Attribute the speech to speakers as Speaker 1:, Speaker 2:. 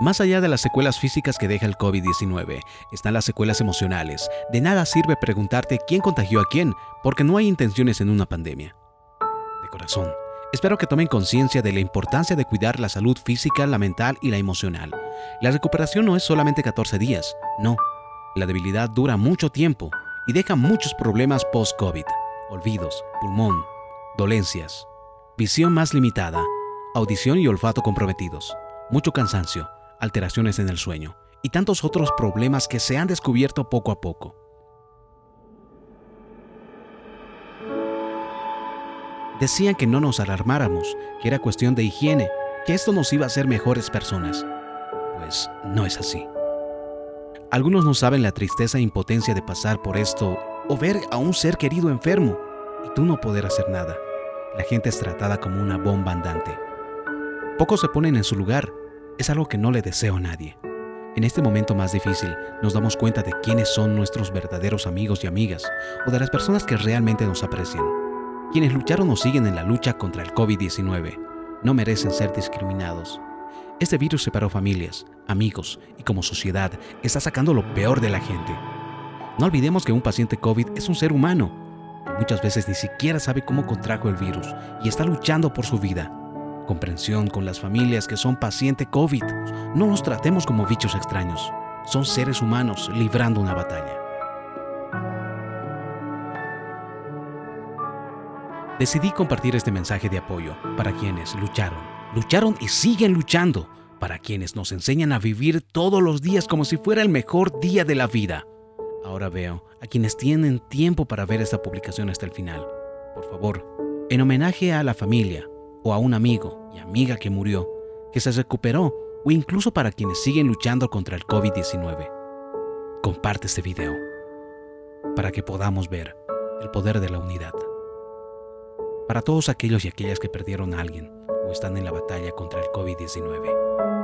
Speaker 1: Más allá de las secuelas físicas que deja el COVID-19, están las secuelas emocionales. De nada sirve preguntarte quién contagió a quién, porque no hay intenciones en una pandemia. De corazón, espero que tomen conciencia de la importancia de cuidar la salud física, la mental y la emocional. La recuperación no es solamente 14 días, no. La debilidad dura mucho tiempo y deja muchos problemas post-COVID. Olvidos, pulmón, dolencias, visión más limitada, audición y olfato comprometidos, mucho cansancio, alteraciones en el sueño y tantos otros problemas que se han descubierto poco a poco. Decían que no nos alarmáramos, que era cuestión de higiene, que esto nos iba a hacer mejores personas. Pues no es así. Algunos no saben la tristeza e impotencia de pasar por esto o ver a un ser querido enfermo y tú no poder hacer nada. La gente es tratada como una bomba andante. Pocos se ponen en su lugar es algo que no le deseo a nadie. En este momento más difícil nos damos cuenta de quiénes son nuestros verdaderos amigos y amigas o de las personas que realmente nos aprecian. Quienes lucharon o siguen en la lucha contra el COVID-19 no merecen ser discriminados. Este virus separó familias, amigos y como sociedad está sacando lo peor de la gente. No olvidemos que un paciente COVID es un ser humano. muchas veces ni siquiera sabe cómo contrajo el virus y está luchando por su vida comprensión con las familias que son paciente COVID. No nos tratemos como bichos extraños. Son seres humanos librando una batalla. Decidí compartir este mensaje de apoyo para quienes lucharon, lucharon y siguen luchando, para quienes nos enseñan a vivir todos los días como si fuera el mejor día de la vida. Ahora veo a quienes tienen tiempo para ver esta publicación hasta el final. Por favor, en homenaje a la familia, o a un amigo y amiga que murió, que se recuperó o incluso para quienes siguen luchando contra el COVID-19. Comparte este video para que podamos ver el poder de la unidad. Para todos aquellos y aquellas que perdieron a alguien o están en la batalla contra el COVID-19.